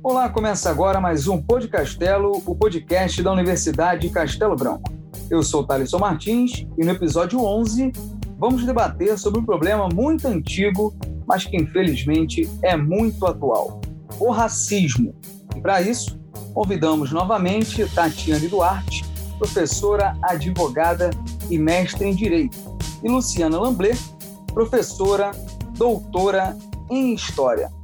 Olá, começa agora mais um Podcastelo, o podcast da Universidade Castelo Branco. Eu sou Thaleson Martins e no episódio 11 vamos debater sobre um problema muito antigo, mas que infelizmente é muito atual: o racismo. E para isso, convidamos novamente Tatiane Duarte, professora, advogada e mestre em Direito, e Luciana Lamblé, professora, doutora em História.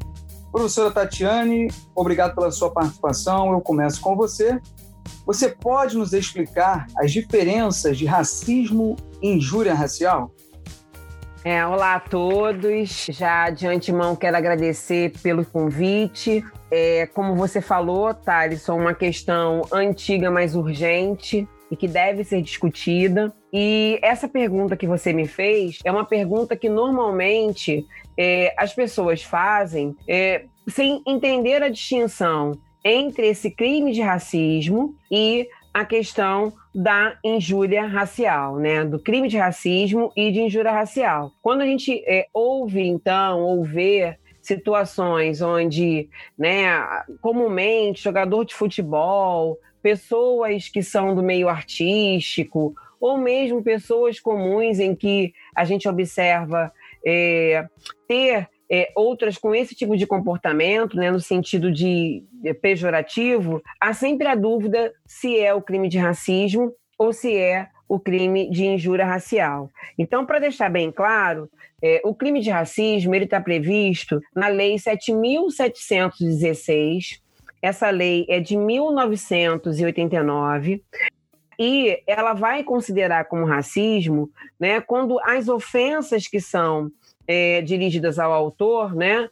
Professora Tatiane, obrigado pela sua participação. Eu começo com você. Você pode nos explicar as diferenças de racismo e injúria racial? É, olá a todos. Já de antemão quero agradecer pelo convite. É, como você falou, Thales, é uma questão antiga, mas urgente e que deve ser discutida. E essa pergunta que você me fez é uma pergunta que normalmente é, as pessoas fazem é, sem entender a distinção entre esse crime de racismo e a questão da injúria racial, né? Do crime de racismo e de injúria racial. Quando a gente é, ouve, então, ou vê situações onde, né, comumente, jogador de futebol, pessoas que são do meio artístico, ou mesmo pessoas comuns em que a gente observa é, ter é, outras com esse tipo de comportamento, né, no sentido de, de pejorativo, há sempre a dúvida se é o crime de racismo ou se é o crime de injúria racial. Então, para deixar bem claro, é, o crime de racismo ele está previsto na Lei 7.716. Essa lei é de 1989 e ela vai considerar como racismo, né, quando as ofensas que são é, dirigidas ao autor, né,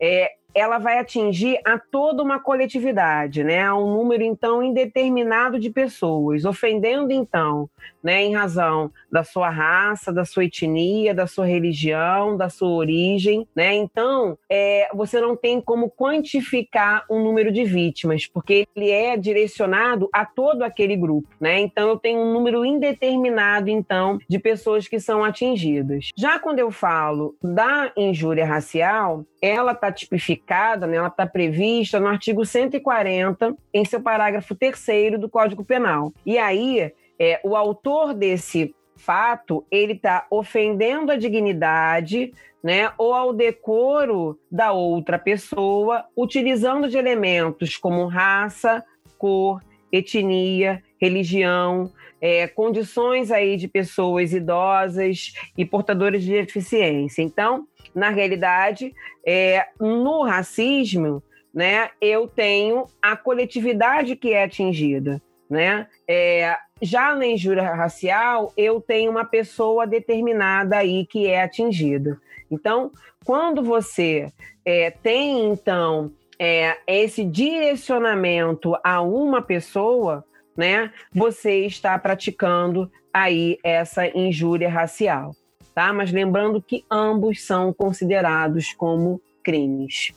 é, ela vai atingir a toda uma coletividade, né, a um número então indeterminado de pessoas, ofendendo então né, em razão da sua raça, da sua etnia, da sua religião, da sua origem, né? Então, é, você não tem como quantificar um número de vítimas, porque ele é direcionado a todo aquele grupo, né? Então, eu tenho um número indeterminado, então, de pessoas que são atingidas. Já quando eu falo da injúria racial, ela está tipificada, né, ela está prevista no artigo 140, em seu parágrafo 3 do Código Penal. E aí, é, o autor desse fato ele está ofendendo a dignidade, né, ou ao decoro da outra pessoa, utilizando de elementos como raça, cor, etnia, religião, é, condições aí de pessoas idosas e portadoras de deficiência. Então, na realidade, é, no racismo, né, eu tenho a coletividade que é atingida, né? É, já na injúria racial, eu tenho uma pessoa determinada aí que é atingida. Então, quando você é, tem, então, é, esse direcionamento a uma pessoa, né, você está praticando aí essa injúria racial, tá? Mas lembrando que ambos são considerados como crimes.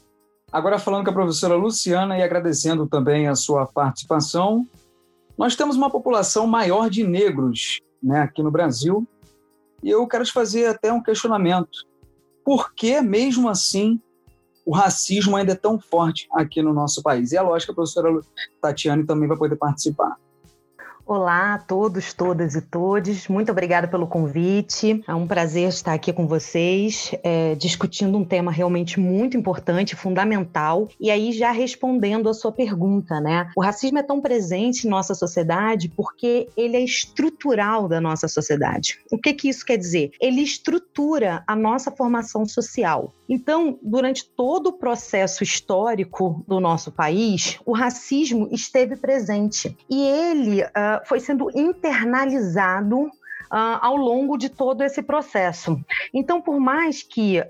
Agora falando com a professora Luciana e agradecendo também a sua participação, nós temos uma população maior de negros né, aqui no Brasil e eu quero te fazer até um questionamento. Por que, mesmo assim, o racismo ainda é tão forte aqui no nosso país? E é lógico que a professora Tatiane também vai poder participar. Olá a todos, todas e todes. Muito obrigada pelo convite. É um prazer estar aqui com vocês, é, discutindo um tema realmente muito importante, fundamental. E aí, já respondendo a sua pergunta, né? O racismo é tão presente em nossa sociedade porque ele é estrutural da nossa sociedade. O que, que isso quer dizer? Ele estrutura a nossa formação social. Então, durante todo o processo histórico do nosso país, o racismo esteve presente. E ele. Uh, foi sendo internalizado Uh, ao longo de todo esse processo. Então, por mais que uh,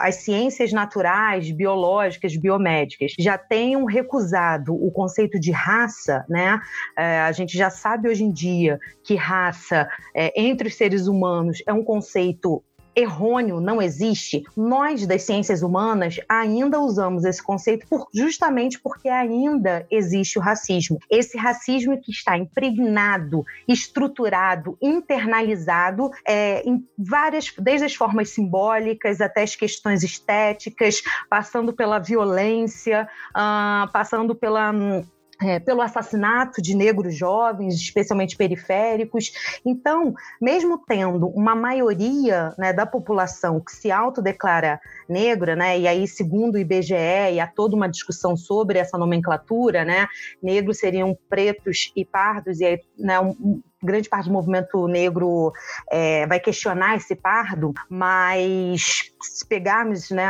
as ciências naturais, biológicas, biomédicas já tenham recusado o conceito de raça, né? Uh, a gente já sabe hoje em dia que raça é, entre os seres humanos é um conceito errôneo, não existe. Nós das ciências humanas ainda usamos esse conceito por, justamente porque ainda existe o racismo. Esse racismo que está impregnado, estruturado, internalizado é, em várias, desde as formas simbólicas até as questões estéticas, passando pela violência, uh, passando pela hum, é, pelo assassinato de negros jovens, especialmente periféricos. Então, mesmo tendo uma maioria né, da população que se autodeclara negra, né, e aí, segundo o IBGE, e há toda uma discussão sobre essa nomenclatura, né, negros seriam pretos e pardos, e aí, né, um, grande parte do movimento negro é, vai questionar esse pardo, mas se pegarmos né,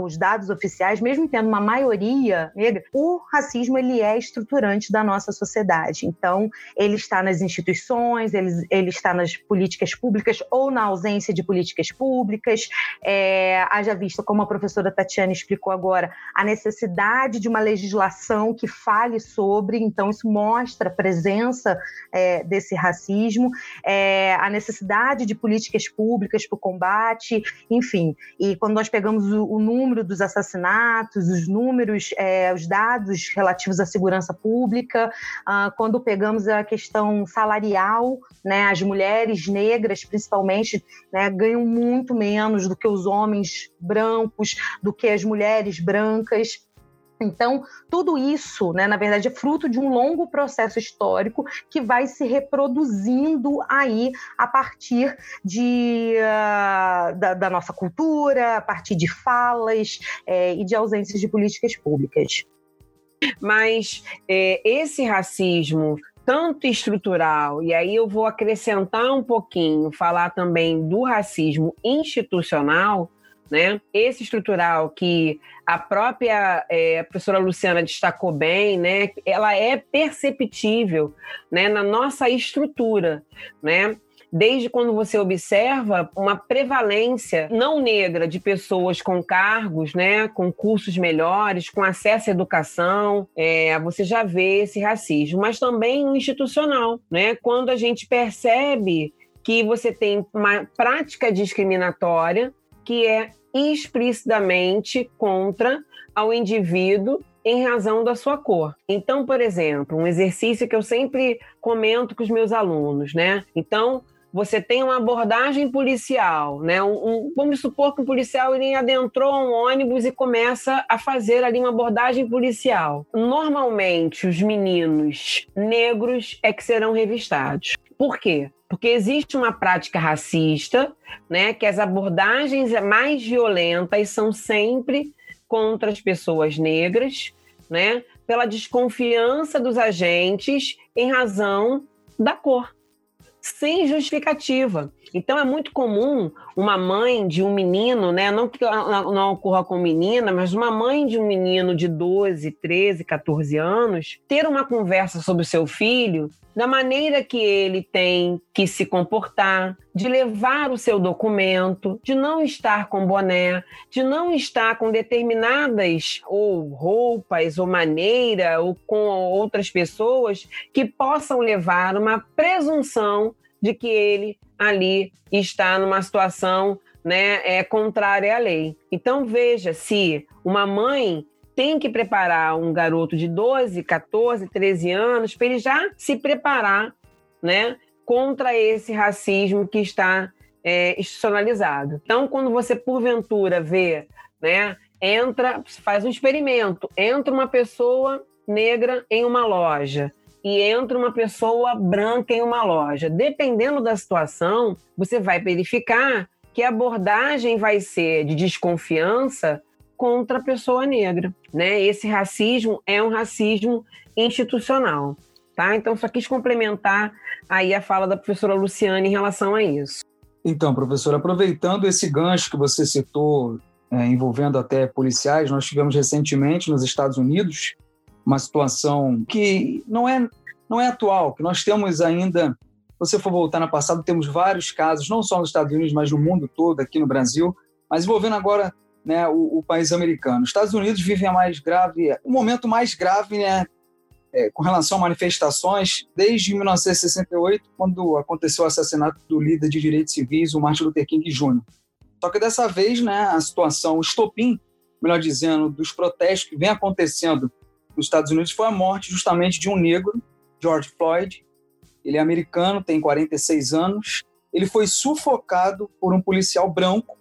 os dados oficiais, mesmo tendo uma maioria negra, o racismo ele é estruturante da nossa sociedade. Então, ele está nas instituições, ele, ele está nas políticas públicas ou na ausência de políticas públicas. É, haja vista, como a professora Tatiana explicou agora, a necessidade de uma legislação que fale sobre, então isso mostra a presença é, desse racismo, é, a necessidade de políticas públicas para o combate, enfim. E quando nós pegamos o, o número dos assassinatos, os números, é, os dados relativos à segurança pública, ah, quando pegamos a questão salarial, né, as mulheres negras, principalmente, né, ganham muito menos do que os homens brancos, do que as mulheres brancas. Então, tudo isso, né, na verdade, é fruto de um longo processo histórico que vai se reproduzindo aí a partir de, uh, da, da, nossa cultura, a partir de falas é, e de ausências de políticas públicas. Mas é, esse racismo tanto estrutural, e aí eu vou acrescentar um pouquinho, falar também do racismo institucional, né? Esse estrutural que a própria é, professora Luciana destacou bem, né? Ela é perceptível, né? Na nossa estrutura, né? Desde quando você observa uma prevalência não negra de pessoas com cargos, né, com cursos melhores, com acesso à educação, é, você já vê esse racismo, mas também no institucional, né? Quando a gente percebe que você tem uma prática discriminatória que é explicitamente contra ao indivíduo em razão da sua cor. Então, por exemplo, um exercício que eu sempre comento com os meus alunos, né? Então, você tem uma abordagem policial, né? Um, um, vamos supor que um policial ele adentrou um ônibus e começa a fazer ali uma abordagem policial. Normalmente, os meninos negros é que serão revistados. Por quê? Porque existe uma prática racista, né, que as abordagens mais violentas são sempre contra as pessoas negras, né, pela desconfiança dos agentes em razão da cor, sem justificativa. Então é muito comum uma mãe de um menino, né, não que não ocorra com menina, mas uma mãe de um menino de 12, 13, 14 anos, ter uma conversa sobre o seu filho da maneira que ele tem que se comportar, de levar o seu documento, de não estar com boné, de não estar com determinadas ou roupas ou maneira ou com outras pessoas que possam levar uma presunção de que ele ali está numa situação né, é, contrária à lei. Então veja se uma mãe tem que preparar um garoto de 12, 14, 13 anos para ele já se preparar né, contra esse racismo que está é, institucionalizado. Então, quando você, porventura, vê, né, entra, faz um experimento, entra uma pessoa negra em uma loja e entra uma pessoa branca em uma loja. Dependendo da situação, você vai verificar que a abordagem vai ser de desconfiança contra a pessoa negra, né? Esse racismo é um racismo institucional, tá? Então só quis complementar aí a fala da professora Luciane em relação a isso. Então, professora, aproveitando esse gancho que você citou, é, envolvendo até policiais, nós tivemos recentemente nos Estados Unidos uma situação que não é não é atual, que nós temos ainda, se você for voltar no passado, temos vários casos, não só nos Estados Unidos, mas no mundo todo, aqui no Brasil, mas envolvendo agora né, o, o, país americano. Os Estados Unidos vivem a mais grave, o momento mais grave, né, é, com relação a manifestações, desde 1968, quando aconteceu o assassinato do líder de direitos civis, o Martin Luther King Jr. Só que dessa vez, né, a situação, o estopim, melhor dizendo, dos protestos que vem acontecendo nos Estados Unidos foi a morte justamente de um negro, George Floyd. Ele é americano, tem 46 anos. Ele foi sufocado por um policial branco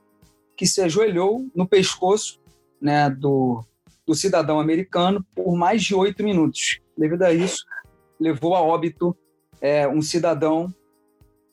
que se ajoelhou no pescoço né, do, do cidadão americano por mais de oito minutos. Devido a isso, levou a óbito é, um cidadão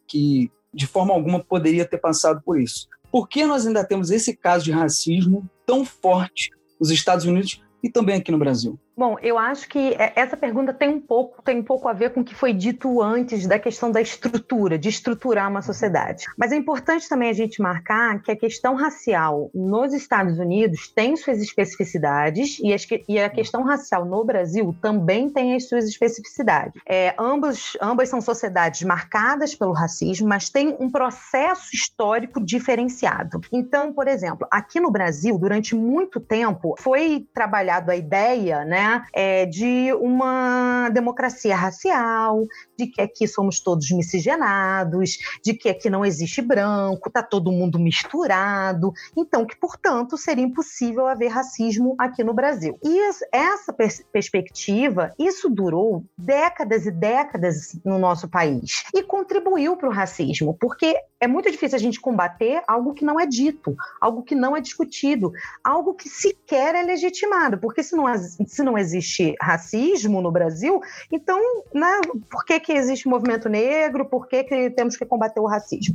que, de forma alguma, poderia ter passado por isso. Por que nós ainda temos esse caso de racismo tão forte nos Estados Unidos e também aqui no Brasil? Bom, eu acho que é, essa pergunta tem um pouco tem um pouco a ver com o que foi dito antes da questão da estrutura, de estruturar uma sociedade. Mas é importante também a gente marcar que a questão racial nos Estados Unidos tem suas especificidades e, as, e a questão racial no Brasil também tem as suas especificidades. É, ambas são sociedades marcadas pelo racismo, mas tem um processo histórico diferenciado. Então, por exemplo, aqui no Brasil, durante muito tempo, foi trabalhado a ideia, né? É, de uma democracia racial, de que aqui somos todos miscigenados, de que aqui não existe branco, tá todo mundo misturado, então que, portanto, seria impossível haver racismo aqui no Brasil. E essa pers perspectiva, isso durou décadas e décadas no nosso país e contribuiu para o racismo, porque é muito difícil a gente combater algo que não é dito, algo que não é discutido, algo que sequer é legitimado, porque se não, se não existe racismo no Brasil, então, né, por que, que existe movimento negro? Por que, que temos que combater o racismo?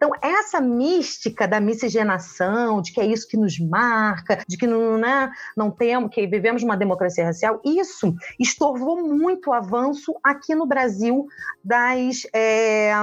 Então, essa mística da miscigenação, de que é isso que nos marca, de que não, né, não temos, que vivemos uma democracia racial, isso estorvou muito o avanço aqui no Brasil das. É,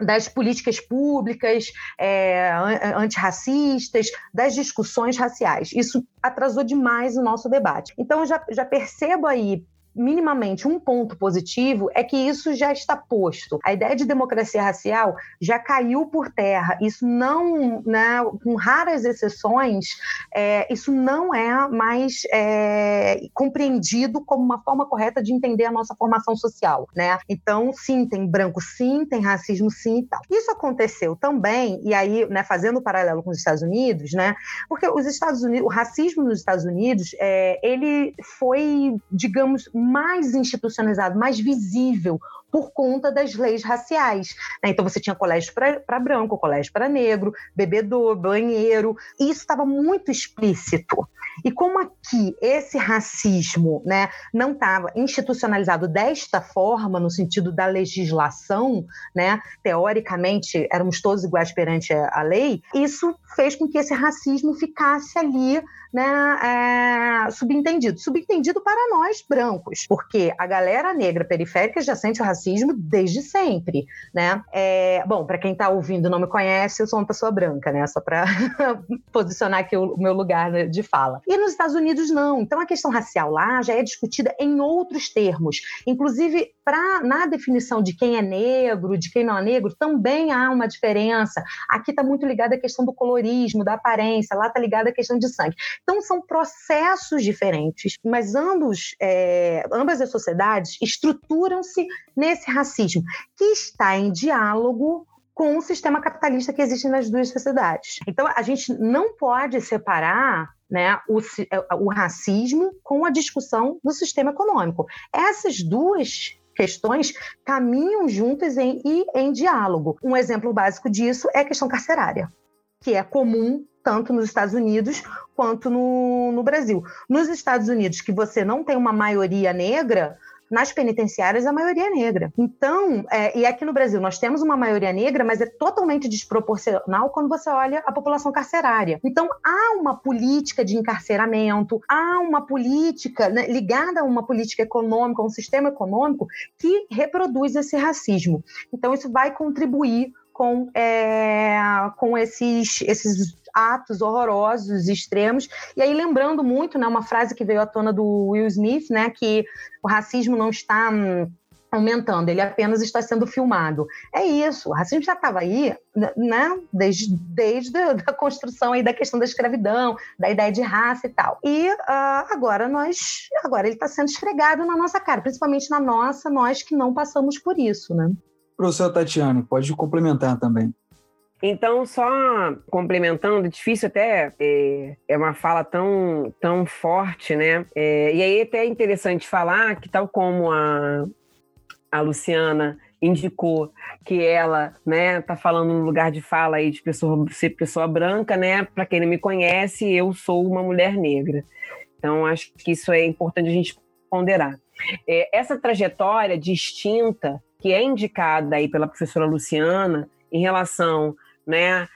das políticas públicas é, antirracistas, das discussões raciais. Isso atrasou demais o nosso debate. Então, já, já percebo aí minimamente um ponto positivo é que isso já está posto. A ideia de democracia racial já caiu por terra. Isso não, né, com raras exceções, é, isso não é mais é, compreendido como uma forma correta de entender a nossa formação social, né? Então, sim, tem branco, sim, tem racismo, sim e tal. Isso aconteceu também, e aí, né, fazendo o um paralelo com os Estados Unidos, né? Porque os Estados Unidos, o racismo nos Estados Unidos, é, ele foi, digamos, mais institucionalizado, mais visível por conta das leis raciais. Né? Então você tinha colégio para branco, colégio para negro, bebedor, banheiro, e isso estava muito explícito. E como aqui esse racismo né, não estava institucionalizado desta forma, no sentido da legislação, né, teoricamente éramos todos iguais perante a lei, isso fez com que esse racismo ficasse ali né, é, subentendido. Subentendido para nós brancos, porque a galera negra periférica já sente o racismo desde sempre. Né? É, bom, para quem está ouvindo e não me conhece, eu sou uma pessoa branca, né? só para posicionar aqui o, meu lugar de fala. E nos Estados Unidos, não. Então a questão racial lá já é discutida em outros termos. Inclusive, pra, na definição de quem é negro, de quem não é negro, também há uma diferença. Aqui está muito ligada a questão do colorismo, da aparência, lá está ligada a questão de sangue. Então, são processos diferentes, mas ambos, é, ambas as sociedades estruturam-se nesse racismo, que está em diálogo com o sistema capitalista que existe nas duas sociedades. Então, a gente não pode separar né, o, é, o racismo com a discussão do sistema econômico. Essas duas questões caminham juntas em, e em diálogo. Um exemplo básico disso é a questão carcerária, que é comum tanto nos Estados Unidos quanto no, no Brasil. Nos Estados Unidos, que você não tem uma maioria negra, nas penitenciárias a maioria é negra. Então, é, e aqui no Brasil nós temos uma maioria negra, mas é totalmente desproporcional quando você olha a população carcerária. Então, há uma política de encarceramento, há uma política né, ligada a uma política econômica, a um sistema econômico que reproduz esse racismo. Então, isso vai contribuir com, é, com esses, esses atos horrorosos, extremos. E aí, lembrando muito, né, uma frase que veio à tona do Will Smith, né, que o racismo não está hum, aumentando, ele apenas está sendo filmado. É isso, o racismo já estava aí, né, desde, desde a construção aí da questão da escravidão, da ideia de raça e tal. E uh, agora nós, agora ele está sendo esfregado na nossa cara, principalmente na nossa, nós que não passamos por isso, né? Professor Tatiana, pode complementar também. Então, só complementando, difícil até, é, é uma fala tão, tão forte, né? É, e aí até é interessante falar que, tal como a, a Luciana indicou que ela, né, tá falando no lugar de fala aí de pessoa, ser pessoa branca, né? Para quem não me conhece, eu sou uma mulher negra. Então, acho que isso é importante a gente ponderar. É, essa trajetória distinta que é indicada aí pela professora Luciana em relação né,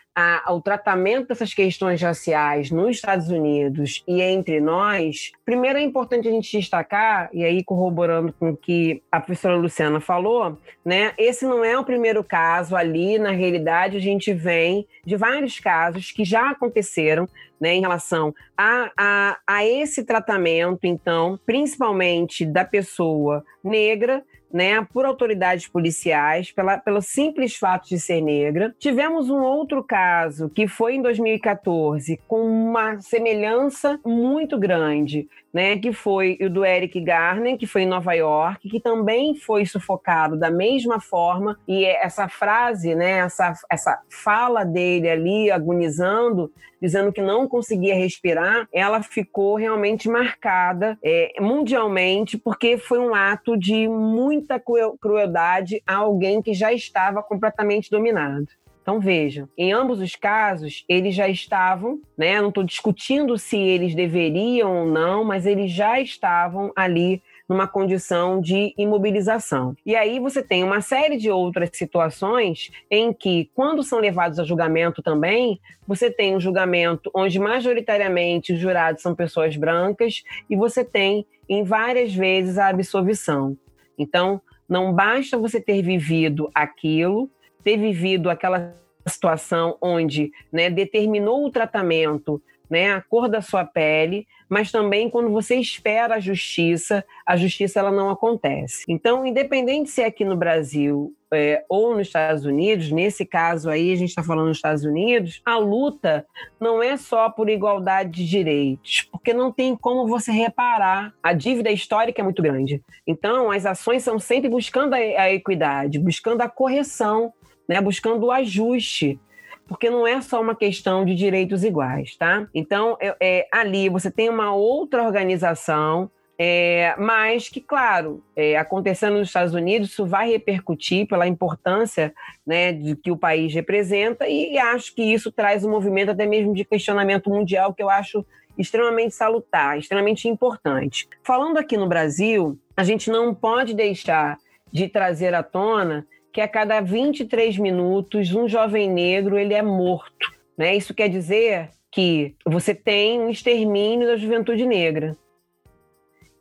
ao tratamento dessas questões raciais nos Estados Unidos e entre nós, primeiro é importante a gente destacar, e aí corroborando com o que a professora Luciana falou, né, esse não é o primeiro caso ali, na realidade a gente vem de vários casos que já aconteceram né, em relação a, a, a esse tratamento, então, principalmente da pessoa negra, né, por autoridades policiais, pela, pelo simples fato de ser negra. Tivemos um outro caso que foi em 2014, com uma semelhança muito grande, né, que foi o do Eric Garner, que foi em Nova York, que também foi sufocado da mesma forma, e essa frase, né, essa, essa fala dele ali, agonizando, dizendo que não conseguia respirar, ela ficou realmente marcada é, mundialmente, porque foi um ato de muita crueldade a alguém que já estava completamente dominado. Então vejam, em ambos os casos, eles já estavam, né? Não estou discutindo se eles deveriam ou não, mas eles já estavam ali numa condição de imobilização. E aí você tem uma série de outras situações em que, quando são levados a julgamento também, você tem um julgamento onde majoritariamente os jurados são pessoas brancas e você tem, em várias vezes, a absolvição. Então, não basta você ter vivido aquilo, ter vivido aquela situação onde né, determinou o tratamento, né, a cor da sua pele, mas também quando você espera a justiça, a justiça ela não acontece. Então, independente se é aqui no Brasil é, ou nos Estados Unidos, nesse caso aí a gente está falando nos Estados Unidos, a luta não é só por igualdade de direitos, porque não tem como você reparar. A dívida histórica é muito grande. Então, as ações são sempre buscando a, a equidade, buscando a correção né, buscando o ajuste, porque não é só uma questão de direitos iguais, tá? Então, é, é ali você tem uma outra organização, é, mas que, claro, é, acontecendo nos Estados Unidos, isso vai repercutir pela importância né, de que o país representa, e, e acho que isso traz um movimento até mesmo de questionamento mundial que eu acho extremamente salutar, extremamente importante. Falando aqui no Brasil, a gente não pode deixar de trazer à tona que a cada 23 minutos um jovem negro ele é morto. Né? Isso quer dizer que você tem um extermínio da juventude negra,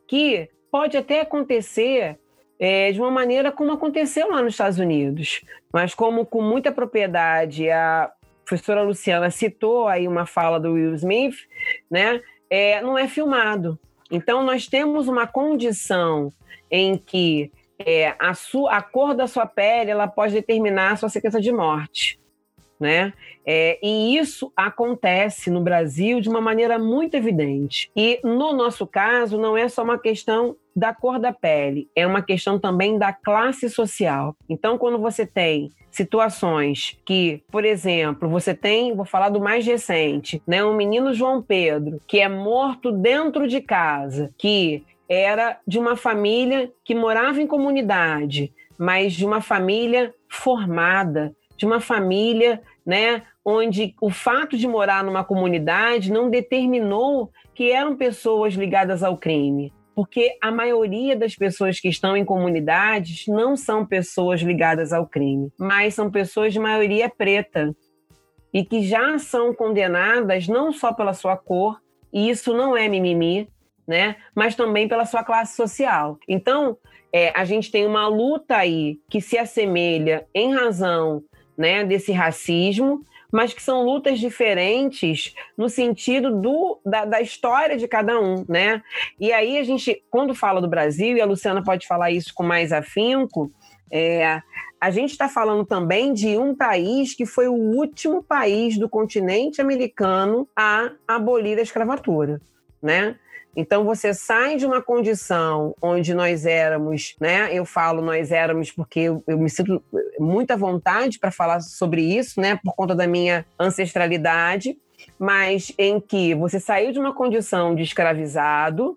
que pode até acontecer é, de uma maneira como aconteceu lá nos Estados Unidos, mas como com muita propriedade a professora Luciana citou aí uma fala do Will Smith, né? É, não é filmado. Então nós temos uma condição em que é, a, sua, a cor da sua pele ela pode determinar a sua sentença de morte. Né? É, e isso acontece no Brasil de uma maneira muito evidente. E no nosso caso, não é só uma questão da cor da pele, é uma questão também da classe social. Então, quando você tem situações que, por exemplo, você tem, vou falar do mais recente, né, um menino João Pedro que é morto dentro de casa, que era de uma família que morava em comunidade, mas de uma família formada, de uma família, né, onde o fato de morar numa comunidade não determinou que eram pessoas ligadas ao crime, porque a maioria das pessoas que estão em comunidades não são pessoas ligadas ao crime, mas são pessoas de maioria preta e que já são condenadas não só pela sua cor, e isso não é mimimi, né? Mas também pela sua classe social. Então, é, a gente tem uma luta aí que se assemelha em razão né, desse racismo, mas que são lutas diferentes no sentido do, da, da, história de cada um, né? E aí a gente, quando fala do Brasil, e a Luciana pode falar isso com mais afinco, é, a gente está falando também de um país que foi o último país do continente americano a abolir a escravatura, né? Então você sai de uma condição onde nós éramos, né? Eu falo nós éramos porque eu, eu me sinto muita vontade para falar sobre isso, né? Por conta da minha ancestralidade, mas em que você saiu de uma condição de escravizado,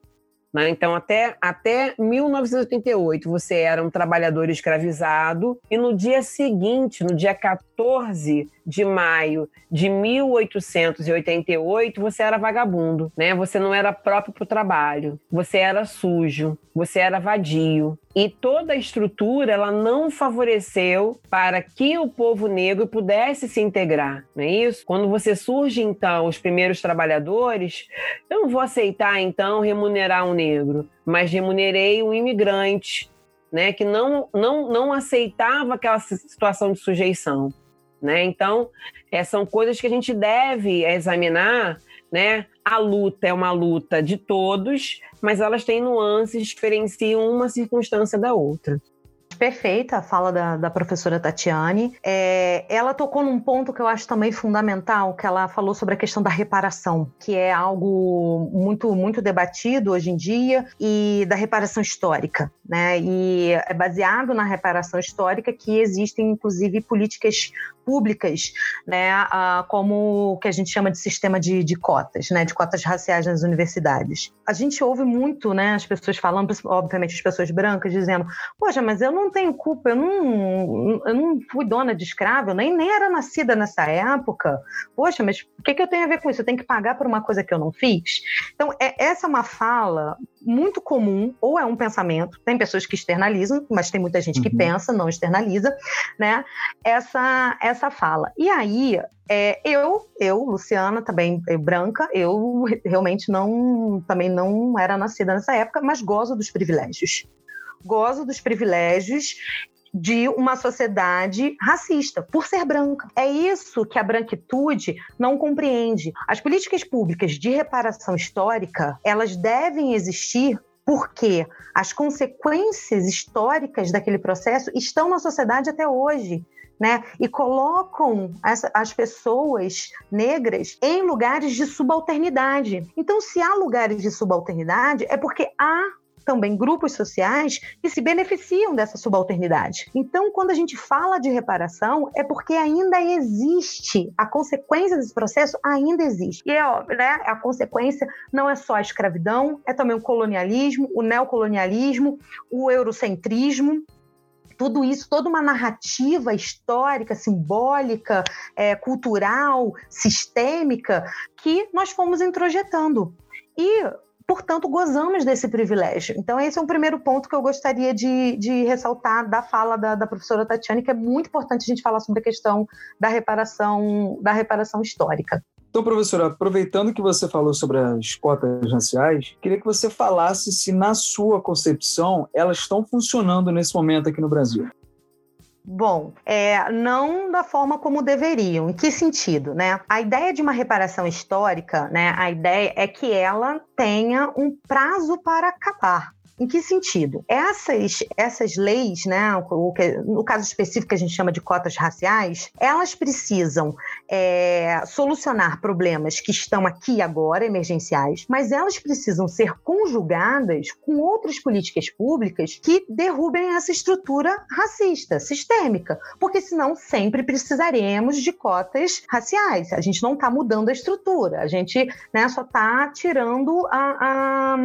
né? Então, até, até 1988, você era um trabalhador escravizado, e no dia seguinte, no dia 14 de maio de 1888, você era vagabundo, né? Você não era próprio para o trabalho, você era sujo, você era vadio. E toda a estrutura ela não favoreceu para que o povo negro pudesse se integrar, não é isso? Quando você surge então os primeiros trabalhadores, eu não vou aceitar então remunerar um negro, mas remunerei um imigrante, né, que não, não, não aceitava aquela situação de sujeição. Né? Então, é, são coisas que a gente deve examinar. Né? A luta é uma luta de todos, mas elas têm nuances, diferenciam uma circunstância da outra perfeita a fala da, da professora Tatiane. É, ela tocou num ponto que eu acho também fundamental, que ela falou sobre a questão da reparação, que é algo muito, muito debatido hoje em dia, e da reparação histórica. Né? E é baseado na reparação histórica que existem, inclusive, políticas públicas, né, como o que a gente chama de sistema de, de, cotas, né, de cotas raciais nas universidades. A gente ouve muito, né, as pessoas falando, obviamente as pessoas brancas, dizendo, poxa, mas eu não tenho culpa, eu não, eu não fui dona de escravo, eu nem, nem era nascida nessa época. Poxa, mas o que, que eu tenho a ver com isso? Eu tenho que pagar por uma coisa que eu não fiz? Então, é, essa é uma fala muito comum, ou é um pensamento, tem pessoas que externalizam, mas tem muita gente uhum. que pensa, não externaliza, né? Essa, essa fala. E aí, é, eu, eu, Luciana, também eu, branca, eu realmente não, também não era nascida nessa época, mas gozo dos privilégios. Gozo dos privilégios de uma sociedade racista, por ser branca. É isso que a branquitude não compreende. As políticas públicas de reparação histórica, elas devem existir porque as consequências históricas daquele processo estão na sociedade até hoje. Né? E colocam as, as, pessoas negras em lugares de subalternidade. Então, se há lugares de subalternidade, é porque há também grupos sociais que se beneficiam dessa subalternidade. Então, quando a gente fala de reparação, é porque ainda existe, a consequência desse processo ainda existe. E é óbvio, né? A consequência não é só a escravidão, é também o colonialismo, o neocolonialismo, o eurocentrismo, tudo isso, toda uma narrativa histórica, simbólica, é, cultural, sistêmica, que nós fomos introjetando. E portanto, gozamos desse privilégio. Então, esse é um primeiro ponto que eu gostaria de, de ressaltar da fala da, da, professora Tatiane, que é muito importante a gente falar sobre a questão da reparação, da reparação histórica. Então, professora, aproveitando que você falou sobre as cotas raciais, queria que você falasse se, na sua concepção, elas estão funcionando nesse momento aqui no Brasil. Bom, é, não da forma como deveriam. Em que sentido, né? A ideia de uma reparação histórica, né? A ideia é que ela tenha um prazo para acabar. Em que sentido? Essas, essas leis, né, o que, no caso específico que a gente chama de cotas raciais, elas precisam é, solucionar problemas que estão aqui agora, emergenciais, mas elas precisam ser conjugadas com outras políticas públicas que derrubem essa estrutura racista, sistêmica, porque senão sempre precisaremos de cotas raciais. A gente não está mudando a estrutura, a gente né, só está tirando a, a,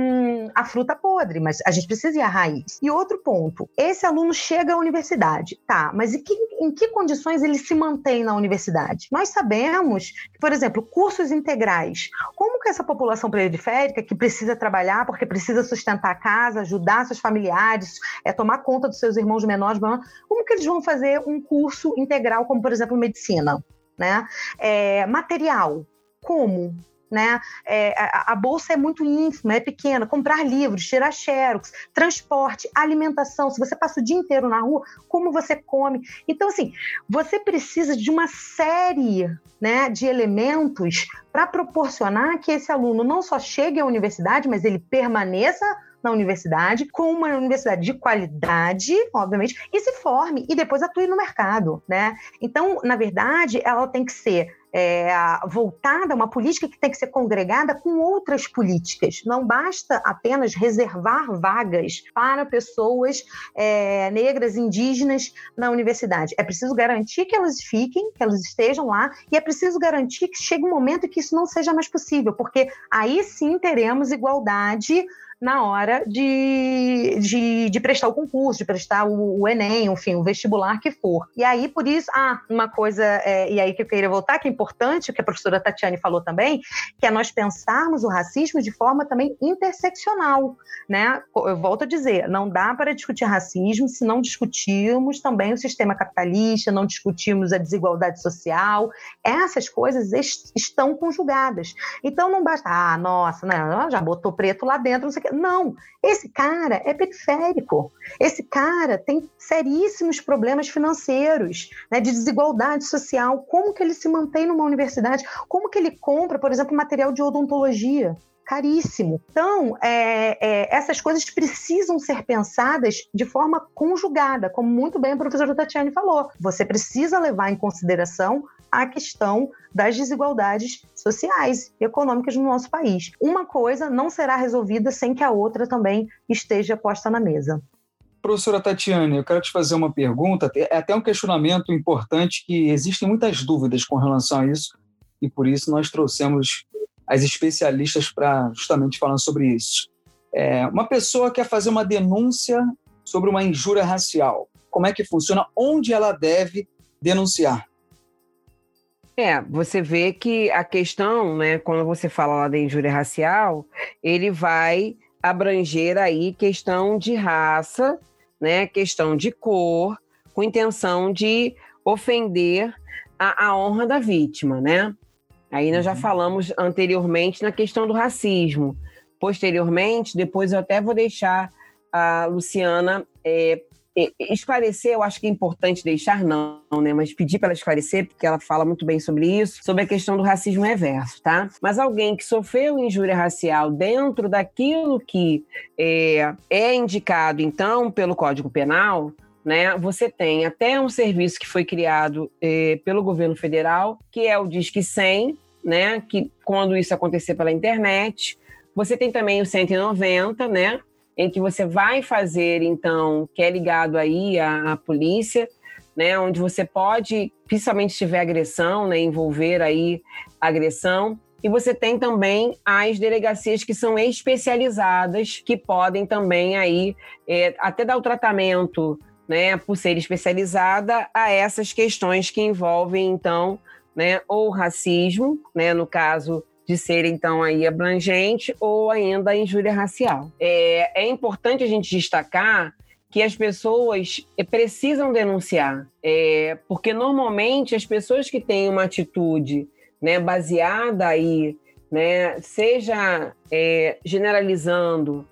a fruta podre, mas a gente precisa ir à raiz. E outro ponto, esse aluno chega à universidade, tá, mas em que, em que condições ele se mantém na universidade? Nós sabemos que, por exemplo, cursos integrais, como que essa população periférica que precisa trabalhar porque precisa sustentar a casa, ajudar seus familiares, é tomar conta dos seus irmãos menores, como que eles vão fazer um curso integral, como por exemplo medicina, né? É, material, como? Né? É, a, a, bolsa é muito ínfima, é pequena. Comprar livros, tirar xerox, transporte, alimentação. Se você passa o dia inteiro na rua, como você come? Então, assim, você precisa de uma série né, de elementos para proporcionar que esse aluno não só chegue à universidade, mas ele permaneça na universidade, com uma universidade de qualidade, obviamente, e se forme e depois atue no mercado, né? Então, na verdade, ela tem que ser é, voltada, uma política que tem que ser congregada com outras políticas. Não basta apenas reservar vagas para pessoas é, negras, indígenas na universidade. É preciso garantir que elas fiquem, que elas estejam lá, e é preciso garantir que chegue um momento que isso não seja mais possível, porque aí sim teremos igualdade na hora de, de, de, prestar o concurso, de prestar o, o, Enem, enfim, o vestibular que for. E aí, por isso, ah, uma coisa, é, e aí que eu queria voltar, que é importante, que a professora Tatiane falou também, que é nós pensarmos o racismo de forma também interseccional, né? Eu volto a dizer, não dá para discutir racismo se não discutirmos também o sistema capitalista, não discutirmos a desigualdade social, essas coisas est estão conjugadas. Então não basta, ah, nossa, né, já botou preto lá dentro, não sei o não, esse cara é periférico. Esse cara tem seríssimos problemas financeiros, né, de desigualdade social. Como que ele se mantém numa universidade? Como que ele compra, por exemplo, material de odontologia? Caríssimo. Então, é, é, essas coisas precisam ser pensadas de forma conjugada, como muito bem a professora Tatiane falou. Você precisa levar em consideração a questão das desigualdades sociais e econômicas no nosso país. Uma coisa não será resolvida sem que a outra também esteja posta na mesa. Professora Tatiane, eu quero te fazer uma pergunta, é até um questionamento importante que existem muitas dúvidas com relação a isso, e por isso nós trouxemos as especialistas para justamente falar sobre isso. É, uma pessoa quer fazer uma denúncia sobre uma injúria racial. Como é que funciona? Onde ela deve denunciar? É, você vê que a questão, né, quando você fala lá da injúria racial, ele vai abranger aí questão de raça, né, questão de cor, com intenção de ofender a, a honra da vítima, né? Aí nós já uhum. falamos anteriormente na questão do racismo. Posteriormente, depois eu até vou deixar a Luciana é, esclarecer, eu acho que é importante deixar, não, né? Mas pedir para ela esclarecer, porque ela fala muito bem sobre isso, sobre a questão do racismo reverso, tá? Mas alguém que sofreu injúria racial dentro daquilo que é, é indicado, então, pelo Código Penal, né, você tem até um serviço que foi criado é, pelo governo federal, que é o Disque 100, né, que quando isso acontecer pela internet, você tem também o 190, né, em que você vai fazer, então, que é ligado aí à, à polícia, né, onde você pode, principalmente se tiver agressão, né, envolver aí agressão, e você tem também as delegacias que são especializadas, que podem também aí é, até dar o tratamento, né, por ser especializada a essas questões que envolvem então, né, ou racismo, né, no caso de ser então aí abrangente ou ainda a injúria racial. É, é importante a gente destacar que as pessoas precisam denunciar, é, porque normalmente as pessoas que têm uma atitude né, baseada aí, né, seja é, generalizando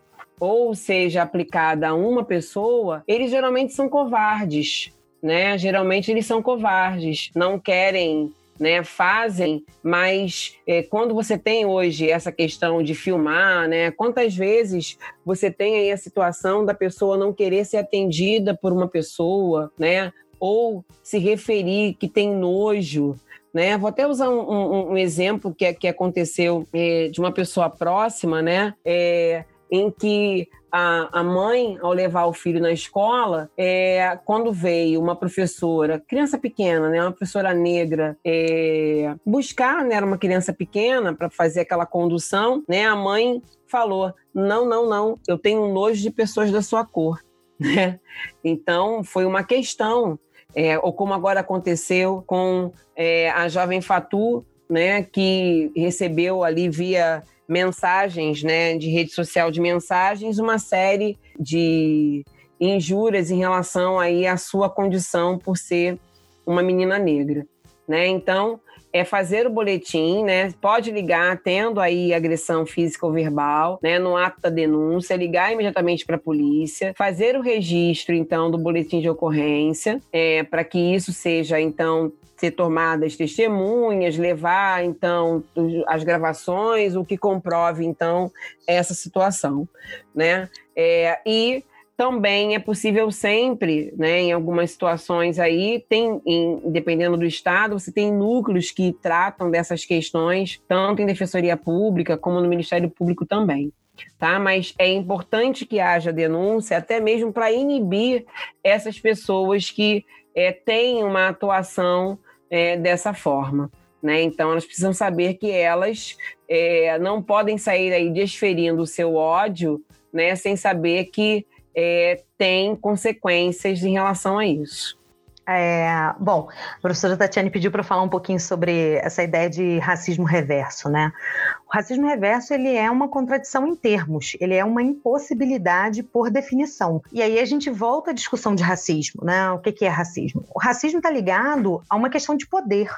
ou seja aplicada a uma pessoa, eles geralmente são covardes, né? Geralmente eles são covardes, não querem né, fazem, mas é, quando você tem hoje essa questão de filmar, né, quantas vezes você tem aí a situação da pessoa não querer ser atendida por uma pessoa, né, ou se referir que tem nojo, né? Vou até usar um, um, um exemplo que, que aconteceu é, de uma pessoa próxima, né? É, em que a, a mãe, ao levar o filho na escola, é, quando veio uma professora, criança pequena, né, uma professora negra, é, buscar, né, era uma criança pequena para fazer aquela condução, né, a mãe falou: não, não, não, eu tenho nojo de pessoas da sua cor. Né? Então, foi uma questão, é, ou como agora aconteceu com é, a jovem Fatu, né, que recebeu ali via mensagens, né, de rede social de mensagens, uma série de injúrias em relação aí à sua condição por ser uma menina negra, né? Então, é fazer o boletim, né? Pode ligar tendo aí agressão física ou verbal, né? No ato da denúncia, ligar imediatamente para a polícia, fazer o registro então do boletim de ocorrência, é, para que isso seja então ser tomadas testemunhas, levar então as gravações, o que comprove então essa situação, né? É, e também é possível sempre, né, em algumas situações aí, tem, em, dependendo do estado, você tem núcleos que tratam dessas questões, tanto em defensoria pública como no Ministério Público também. Tá? Mas é importante que haja denúncia, até mesmo para inibir essas pessoas que é, têm uma atuação é, dessa forma. Né? Então, elas precisam saber que elas é, não podem sair aí desferindo o seu ódio né, sem saber que é, tem consequências em relação a isso. É, bom, a professora Tatiane pediu para falar um pouquinho sobre essa ideia de racismo reverso, né? O racismo reverso ele é uma contradição em termos, ele é uma impossibilidade por definição. E aí a gente volta à discussão de racismo, né? O que, que é racismo? O racismo está ligado a uma questão de poder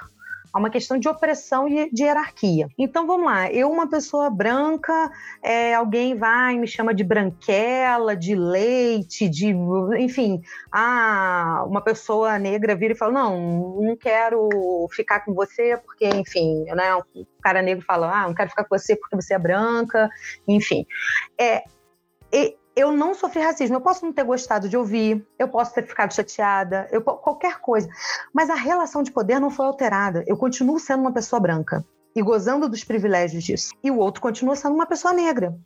a uma questão de opressão e de hierarquia. Então vamos lá, eu, uma pessoa branca, é, alguém vai e me chama de branquela, de leite, de. Enfim, ah, uma pessoa negra vira e fala: não, não quero ficar com você porque, enfim, né? O cara negro fala: ah, não quero ficar com você porque você é branca, enfim. É, eu não sofri racismo. Eu posso não ter gostado de ouvir, eu posso ter ficado chateada, eu, qualquer coisa. Mas a relação de poder não foi alterada. Eu continuo sendo uma pessoa branca e gozando dos privilégios disso. E o outro continua sendo uma pessoa negra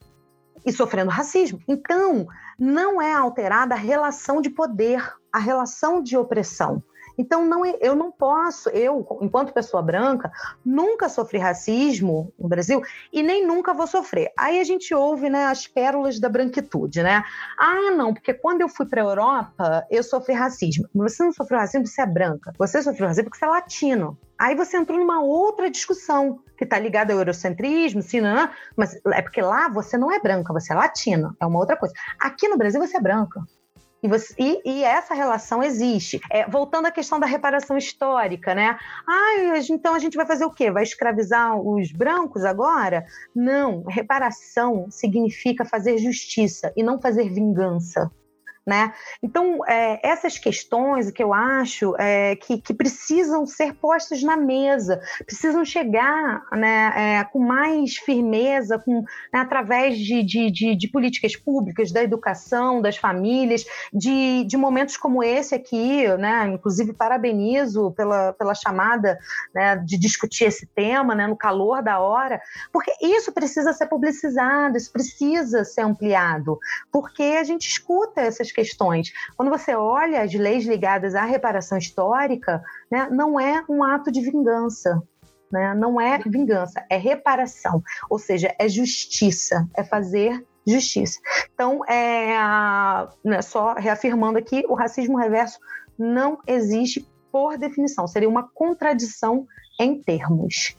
e sofrendo racismo. Então, não é alterada a relação de poder, a relação de opressão. Então, não, é, eu não posso, eu, enquanto pessoa branca, nunca sofri racismo no Brasil e nem nunca vou sofrer. Aí a gente ouve né, as pérolas da branquitude, né? Ah, não, porque quando eu fui para a Europa, eu sofri racismo. Você não sofreu racismo porque você é branca. Você sofreu racismo porque você é latino. Aí você entrou numa outra discussão que está ligada ao eurocentrismo, sim, não, mas é porque lá você não é branca, você é latina, é uma outra coisa. Aqui no Brasil você é branca. E, você, e, e, essa relação existe. É, voltando à questão da reparação histórica, né? Ah, então a gente vai fazer o quê? Vai escravizar os brancos agora? Não. Reparação significa fazer justiça e não fazer vingança né? Então, é, essas questões que eu acho é, que, que, precisam ser postas na mesa, precisam chegar né, é, com mais firmeza, com, né, através de, de, de, de, políticas públicas, da educação, das famílias, de, momentos como esse aqui, né? Inclusive, parabenizo pela, pela chamada né, de discutir esse tema né, no calor da hora, porque isso precisa ser publicizado, isso precisa ser ampliado, porque a gente escuta essas questões questões. Quando você olha as leis ligadas à reparação histórica, né, não é um ato de vingança. Né? Não é vingança, é reparação. Ou seja, é justiça, é fazer justiça. Então, é, né, só reafirmando aqui, o racismo reverso não existe por definição, seria uma contradição em termos.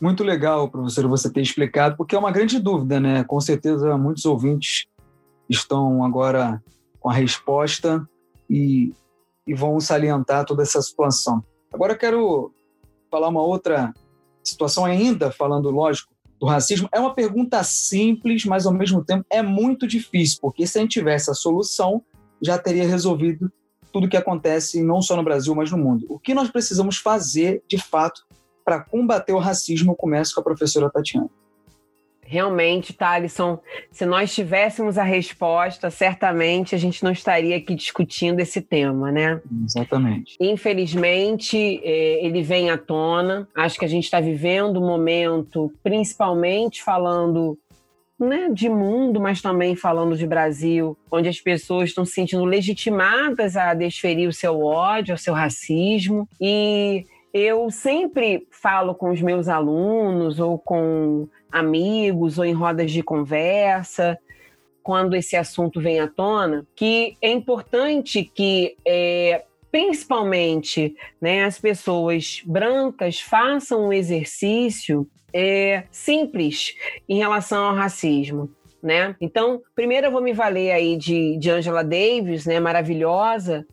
Muito legal, professor, você ter explicado, porque é uma grande dúvida, né? Com certeza muitos ouvintes estão agora com a resposta e, e vão salientar toda essa situação. Agora quero falar uma outra situação ainda, falando, lógico, do racismo. É uma pergunta simples, mas ao mesmo tempo é muito difícil, porque se a gente tivesse a solução, já teria resolvido tudo que acontece não só no Brasil, mas no mundo. O que nós precisamos fazer, de fato, para combater o racismo? Eu começo com a professora Tatiana. Realmente, Thalisson, se nós tivéssemos a resposta, certamente a gente não estaria aqui discutindo esse tema, né? Exatamente. Infelizmente, é, ele vem à tona. Acho que a gente está vivendo um momento, principalmente falando né, de mundo, mas também falando de Brasil, onde as pessoas estão se sentindo legitimadas a desferir o seu ódio, o seu racismo. E eu sempre falo com os meus alunos ou com amigos ou em rodas de conversa, quando esse assunto vem à tona, que é importante que, é, principalmente, né, as pessoas brancas façam um exercício é, simples em relação ao racismo. Né? Então, primeiro eu vou me valer aí de, de Angela Davis, né, maravilhosa,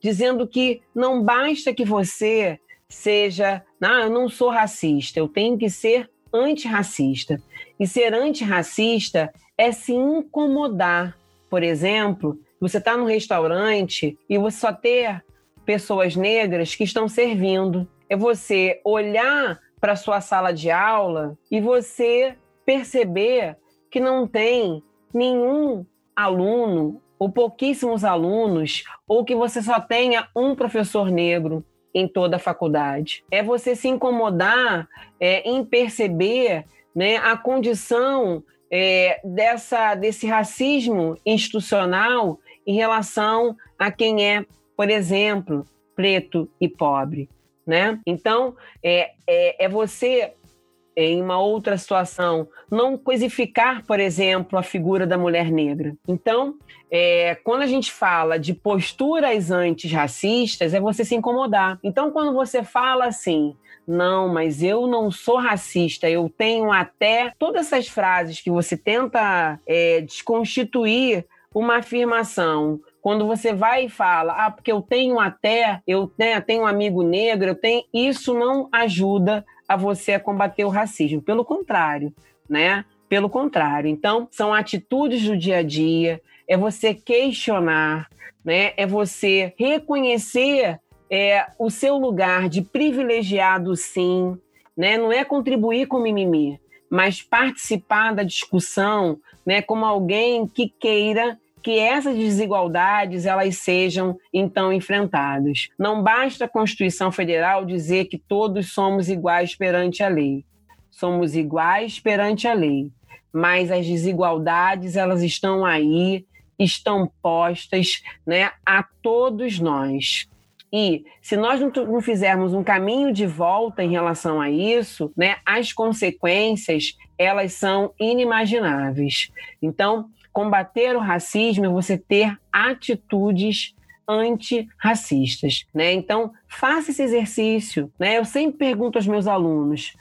dizendo que não basta que você seja, ah, eu não sou racista, eu tenho que ser antirracista. E ser antirracista é se incomodar. Por exemplo, você está no restaurante e você só ter pessoas negras que estão servindo. É você olhar para sua sala de aula e você perceber que não tem nenhum aluno ou pouquíssimos alunos, ou que você só tenha um professor negro em toda a faculdade. É você se incomodar é, em perceber né, a condição é, dessa, desse racismo institucional em relação a quem é, por exemplo, preto e pobre. Né? Então, é, é, é você, em uma outra situação, não coisificar, por exemplo, a figura da mulher negra. Então, é, quando a gente fala de posturas antirracistas, é você se incomodar. Então, quando você fala assim, não, mas eu não sou racista, eu tenho até todas essas frases que você tenta é, desconstituir uma afirmação. Quando você vai e fala, ah, porque eu tenho até, eu né, tenho um amigo negro, eu tenho, isso não ajuda a você a combater o racismo. Pelo contrário, né? Pelo contrário. Então, são atitudes do dia a dia, é você questionar, né? É você reconhecer é, o seu lugar de privilegiado, sim, né? não é contribuir com mimimi, mas participar da discussão né, como alguém que queira que essas desigualdades elas sejam então enfrentadas. Não basta a Constituição Federal dizer que todos somos iguais perante a lei. Somos iguais perante a lei, mas as desigualdades elas estão aí, estão postas, né, a todos nós. E se nós não fizermos um caminho de volta em relação a isso, né, as consequências elas são inimagináveis. Então, combater o racismo é você ter atitudes antirracistas, né? Então, faça esse exercício, né? Eu sempre pergunto aos meus alunos,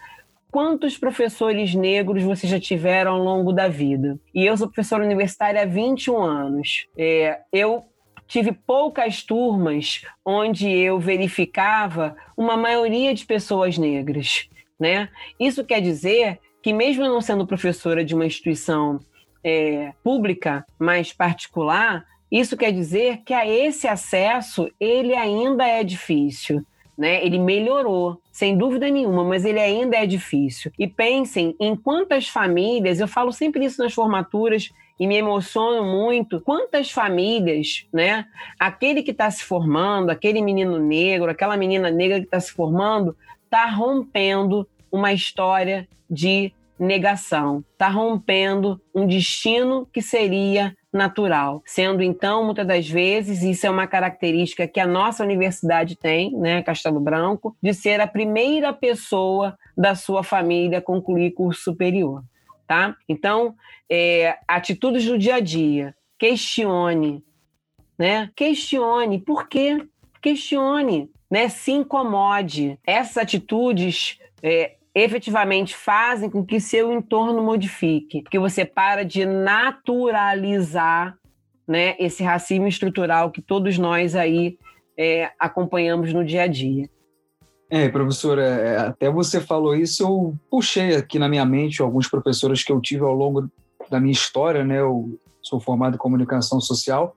quantos professores negros você já tiveram ao longo da vida? E eu sou professora universitária há 21 anos. É, eu tive poucas turmas onde eu verificava uma maioria de pessoas negras. Né? Isso quer dizer que, mesmo não sendo professora de uma instituição é, pública, mas particular, isso quer dizer que a esse acesso ele ainda é difícil. Né? Ele melhorou, sem dúvida nenhuma, mas ele ainda é difícil. E pensem em quantas famílias, eu falo sempre isso nas formaturas e me emociono muito. Quantas famílias, né? Aquele que está se formando, aquele menino negro, aquela menina negra que está se formando, está rompendo uma história de negação, está rompendo um destino que seria natural, sendo então muitas das vezes isso é uma característica que a nossa universidade tem, né, Castelo Branco, de ser a primeira pessoa da sua família a concluir curso superior tá? Então, é, atitudes do dia a dia, questione, né? Questione, por quê? Questione, né? Se incomode. Essas atitudes é, efetivamente fazem com que seu entorno modifique, porque você para de naturalizar, né? Esse racismo estrutural que todos nós aí é, acompanhamos no dia a dia. É, professora, é, até você falou isso, eu puxei aqui na minha mente alguns professores que eu tive ao longo da minha história, né? Eu sou formado em comunicação social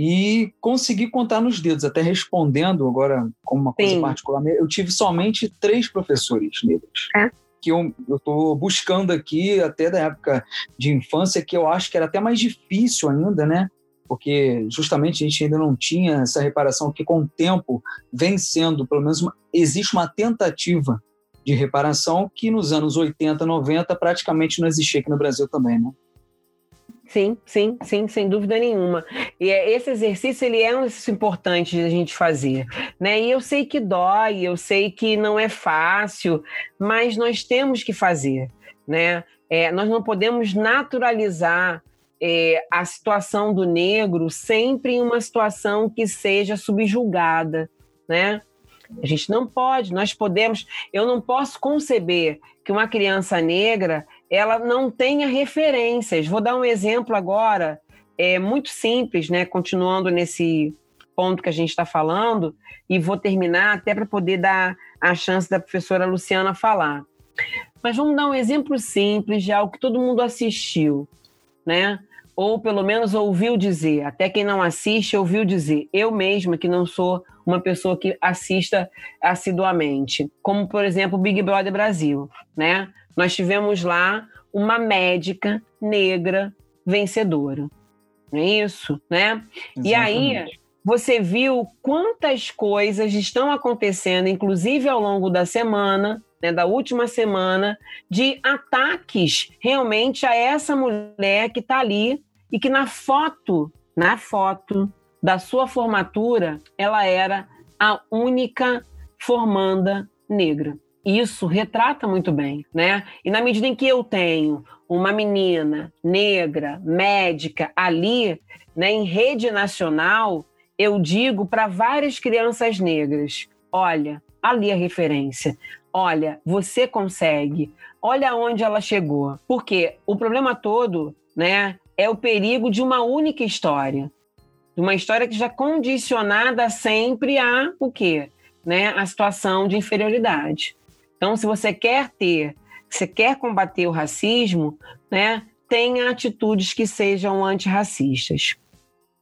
e consegui contar nos dedos, até respondendo agora como uma coisa Sim. particular. Eu tive somente três professores negros. É. Que eu estou buscando aqui, até da época de infância, que eu acho que era até mais difícil ainda, né? porque justamente a gente ainda não tinha essa reparação que com o tempo vem sendo, pelo menos uma, existe uma tentativa de reparação que nos anos 80, 90 praticamente não existia aqui no Brasil também, né? Sim, sim, sim, sem dúvida nenhuma. E é, esse exercício ele é um exercício importante de a gente fazer, né? E eu sei que dói, eu sei que não é fácil, mas nós temos que fazer, né? É, nós não podemos naturalizar é, a situação do negro sempre em uma situação que seja subjugada, né? A gente não pode, nós podemos, eu não posso conceber que uma criança negra ela não tenha referências. Vou dar um exemplo agora, é muito simples, né? Continuando nesse ponto que a gente está falando, e vou terminar até para poder dar a chance da professora Luciana falar. Mas vamos dar um exemplo simples de algo que todo mundo assistiu, né? Ou pelo menos ouviu dizer, até quem não assiste ouviu dizer, eu mesma que não sou uma pessoa que assista assiduamente, como por exemplo o Big Brother Brasil, né? Nós tivemos lá uma médica negra vencedora. não é isso, né? Exatamente. E aí você viu quantas coisas estão acontecendo, inclusive ao longo da semana, né, da última semana, de ataques realmente a essa mulher que está ali e que na foto, na foto da sua formatura, ela era a única formanda negra. Isso retrata muito bem, né? E na medida em que eu tenho uma menina negra, médica ali, né, em rede nacional, eu digo para várias crianças negras: olha, ali a referência. Olha, você consegue. Olha onde ela chegou. Porque o problema todo, né, é o perigo de uma única história. Uma história que já é condicionada sempre a o quê? Né, a situação de inferioridade. Então, se você quer ter, se quer combater o racismo, né, tenha atitudes que sejam antirracistas.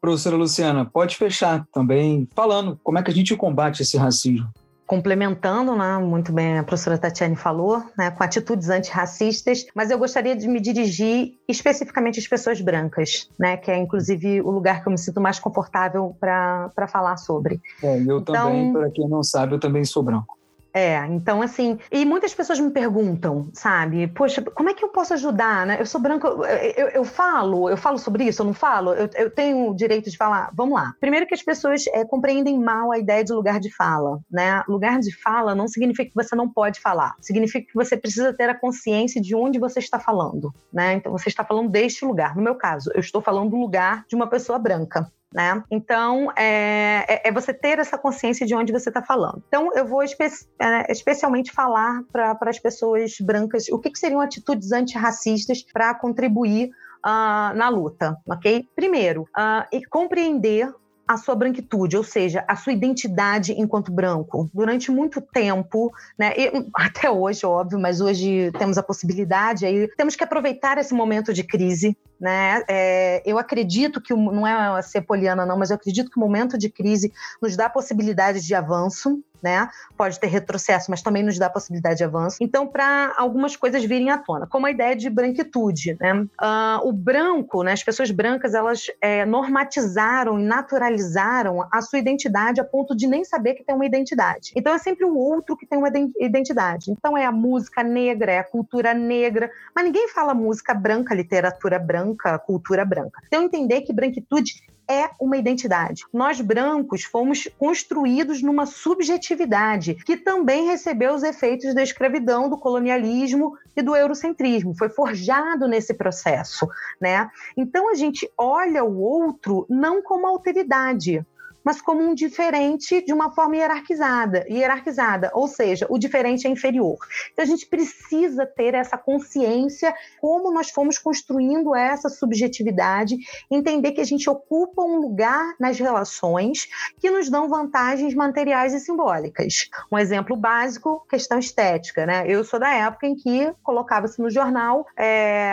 Professora Luciana, pode fechar também falando como é que a gente combate esse racismo complementando, né, muito bem a professora Tatiane falou, né, com atitudes antirracistas, mas eu gostaria de me dirigir especificamente às pessoas brancas, né, que é inclusive o lugar que eu me sinto mais confortável para falar sobre. É, eu então, também, para quem não sabe, eu também sou branco. É, então assim, e muitas pessoas me perguntam, sabe, poxa, como é que eu posso ajudar, né? Eu sou branco, eu, eu, eu falo, eu falo sobre isso, eu não falo, eu, eu, tenho o direito de falar. Vamos lá. Primeiro que as pessoas é, compreendem mal a ideia de lugar de fala, né? Lugar de fala não significa que você não pode falar, significa que você precisa ter a consciência de onde você está falando, né? Então você está falando deste lugar. No meu caso, eu estou falando do lugar de uma pessoa branca, né? Então, é, é, é, você ter essa consciência de onde você está falando. Então, eu vou espe é, especialmente falar para as pessoas brancas o que, que seriam atitudes antirracistas para contribuir uh, na luta, ok? Primeiro, uh, e compreender a sua branquitude, ou seja, a sua identidade enquanto branco. Durante muito tempo, né, e até hoje, óbvio, mas hoje temos a possibilidade, aí temos que aproveitar esse momento de crise. Né? É, eu acredito que, não é ser poliana, não, mas eu acredito que o momento de crise nos dá possibilidades de avanço, né? Pode ter retrocesso, mas também nos dá possibilidade de avanço. Então, para algumas coisas virem à tona, como a ideia de branquitude, né? Uh, o branco, né? As pessoas brancas, elas é, normatizaram e naturalizaram a sua identidade a ponto de nem saber que tem uma identidade. Então, é sempre o outro que tem uma identidade. Então, é a música negra, é a cultura negra, mas ninguém fala música branca, literatura branca, cultura branca. Então, entender que branquitude é uma identidade. Nós brancos fomos construídos numa subjetividade que também recebeu os efeitos da escravidão, do colonialismo e do eurocentrismo. Foi forjado nesse processo, né? Então a gente olha o outro não como alteridade, mas como um diferente de uma forma hierarquizada, hierarquizada, ou seja, o diferente é inferior. Então a gente precisa ter essa consciência como nós fomos construindo essa subjetividade, entender que a gente ocupa um lugar nas relações que nos dão vantagens materiais e simbólicas. Um exemplo básico, questão estética, né? Eu sou da época em que colocava-se no jornal é,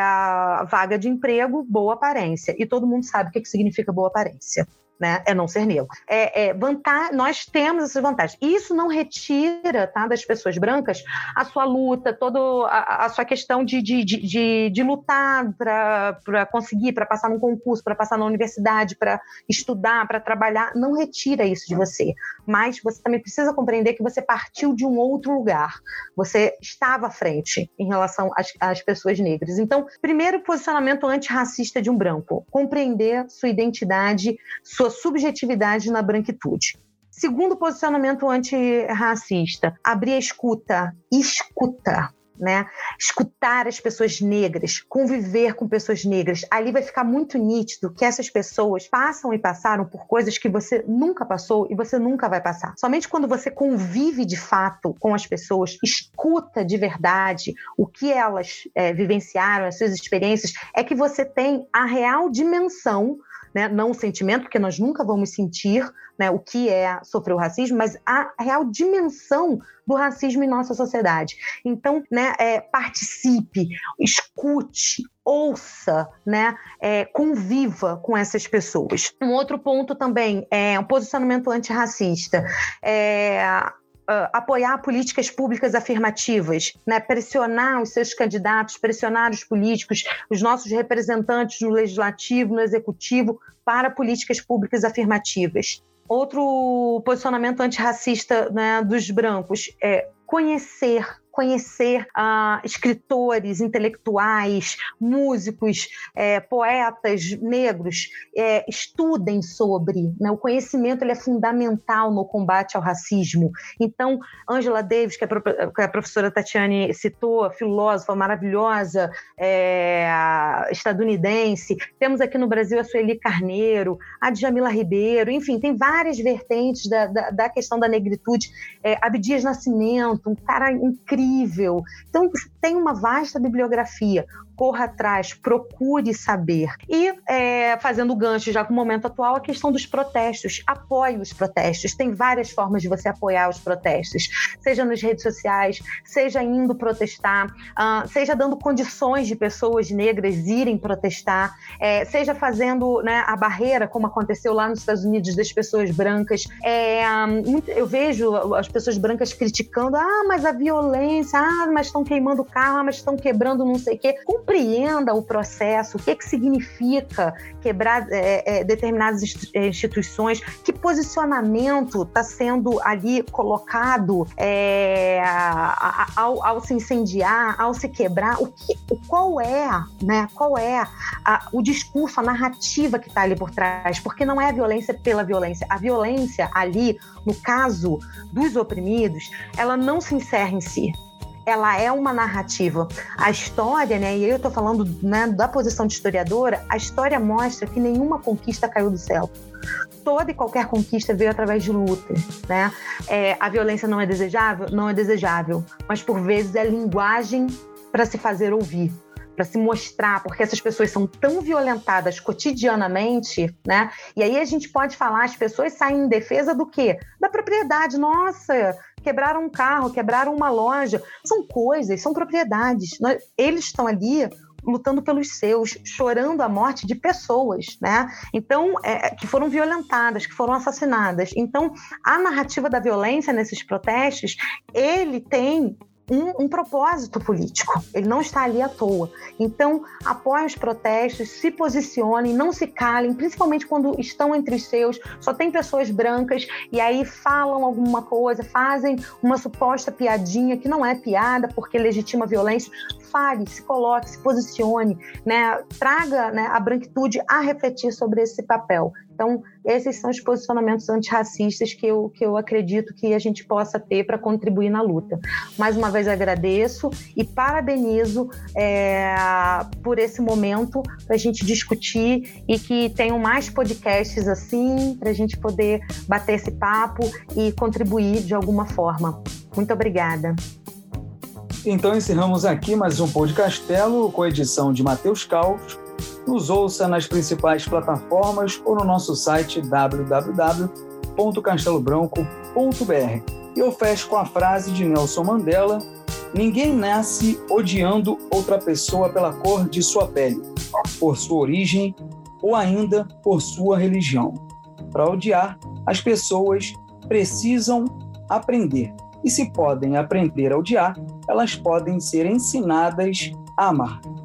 vaga de emprego, boa aparência, e todo mundo sabe o que significa boa aparência né? É não ser negro. É, é nós temos essas vantagens. Isso não retira, tá, das pessoas brancas a sua luta, toda a, a sua questão de, de, de, de, de lutar para conseguir, para passar num concurso, para passar na universidade, para estudar, para trabalhar. Não retira isso de você. Mas você também precisa compreender que você partiu de um outro lugar. Você estava à frente em relação às, às pessoas negras. Então, primeiro posicionamento antirracista de um branco, compreender sua identidade, sua subjetividade na branquitude. Segundo posicionamento antirracista, abrir a escuta, escuta, né? Escutar as pessoas negras, conviver com pessoas negras. Ali vai ficar muito nítido que essas pessoas passam e passaram por coisas que você nunca passou e você nunca vai passar. Somente quando você convive de fato com as pessoas, escuta de verdade o que elas é, vivenciaram, as suas experiências, é que você tem a real dimensão né? não o sentimento, porque nós nunca vamos sentir né, o que é sofrer o racismo, mas a real dimensão do racismo em nossa sociedade. Então, né, é, participe, escute, ouça, né, é, conviva com essas pessoas. Um outro ponto também é um posicionamento antirracista. É, uh, apoiar políticas públicas afirmativas, né? pressionar os seus candidatos, pressionar os políticos, os nossos representantes no legislativo, no executivo, para políticas públicas afirmativas. Outro posicionamento antirracista né, dos brancos é conhecer conhecer uh, escritores, intelectuais, músicos, é, poetas negros, é, estudem sobre. Né? O conhecimento ele é fundamental no combate ao racismo. Então, Angela Davis, que a, professora Tatiane citou, filósofa maravilhosa, é, estadunidense. Temos aqui no Brasil a Sueli Carneiro, a Djamila Ribeiro, enfim, tem várias vertentes da, da, da questão da negritude. É, Abdias Nascimento, um cara incrível incrível. Então, tem uma vasta bibliografia corra atrás, procure saber. E, é, fazendo gancho já com o momento atual, a questão dos protestos. Apoie os protestos. Tem várias formas de você apoiar os protestos, seja nas redes sociais, seja indo protestar, uh, seja dando condições de pessoas negras irem protestar, é, seja fazendo né, a barreira, como aconteceu lá nos Estados Unidos, das pessoas brancas. É, eu vejo as pessoas brancas criticando: ah, mas a violência, ah, mas estão queimando o carro, ah, mas estão quebrando não sei o quê. Compreenda o processo, o que, que significa quebrar é, é, determinadas é, instituições, que posicionamento está sendo ali colocado é, ao, ao, se incendiar, ao se quebrar, o que, qual é, né, qual é a, o discurso, a narrativa que está ali por trás, porque não é a violência pela violência, a violência ali, no caso dos oprimidos, ela não se encerra em si ela é uma narrativa. A história, né, e eu estou falando né, da posição de historiadora, a história mostra que nenhuma conquista caiu do céu. Toda e qualquer conquista veio através de luta, né? É, a violência não é desejável? Não é desejável, mas por vezes é linguagem para se fazer ouvir para se mostrar, porque essas pessoas são tão violentadas cotidianamente, né? E aí a gente pode falar, as pessoas saem em defesa do quê? Da propriedade. Nossa, quebraram um carro, quebraram uma loja. São coisas, são propriedades. Eles estão ali lutando pelos seus, chorando a morte de pessoas, né? Então, é, que foram violentadas, que foram assassinadas. Então, a narrativa da violência nesses protestos, ele tem um, um, propósito político. Ele não está ali à toa. Então, apoiem os protestos, se posicionem, não se calem, principalmente quando estão entre os seus, só tem pessoas brancas e aí falam alguma coisa, fazem uma suposta piadinha que não é piada porque legitima a violência. Fale, se coloque, se posicione, né? traga né, a branquitude a refletir sobre esse papel. Então, esses são os posicionamentos antirracistas que eu, que eu acredito que a gente possa ter para contribuir na luta. Mais uma vez agradeço e parabenizo é, por esse momento para a gente discutir e que tenham mais podcasts assim, para a gente poder bater esse papo e contribuir de alguma forma. Muito obrigada. Então encerramos aqui mais um Podcastelo com a edição de Matheus Caos nos ouça nas principais plataformas ou no nosso site www.castelobranco.br. E eu fecho com a frase de Nelson Mandela: Ninguém nasce odiando outra pessoa pela cor de sua pele, por sua origem ou ainda por sua religião. Para odiar, as pessoas precisam aprender. E se podem aprender a odiar, elas podem ser ensinadas a amar.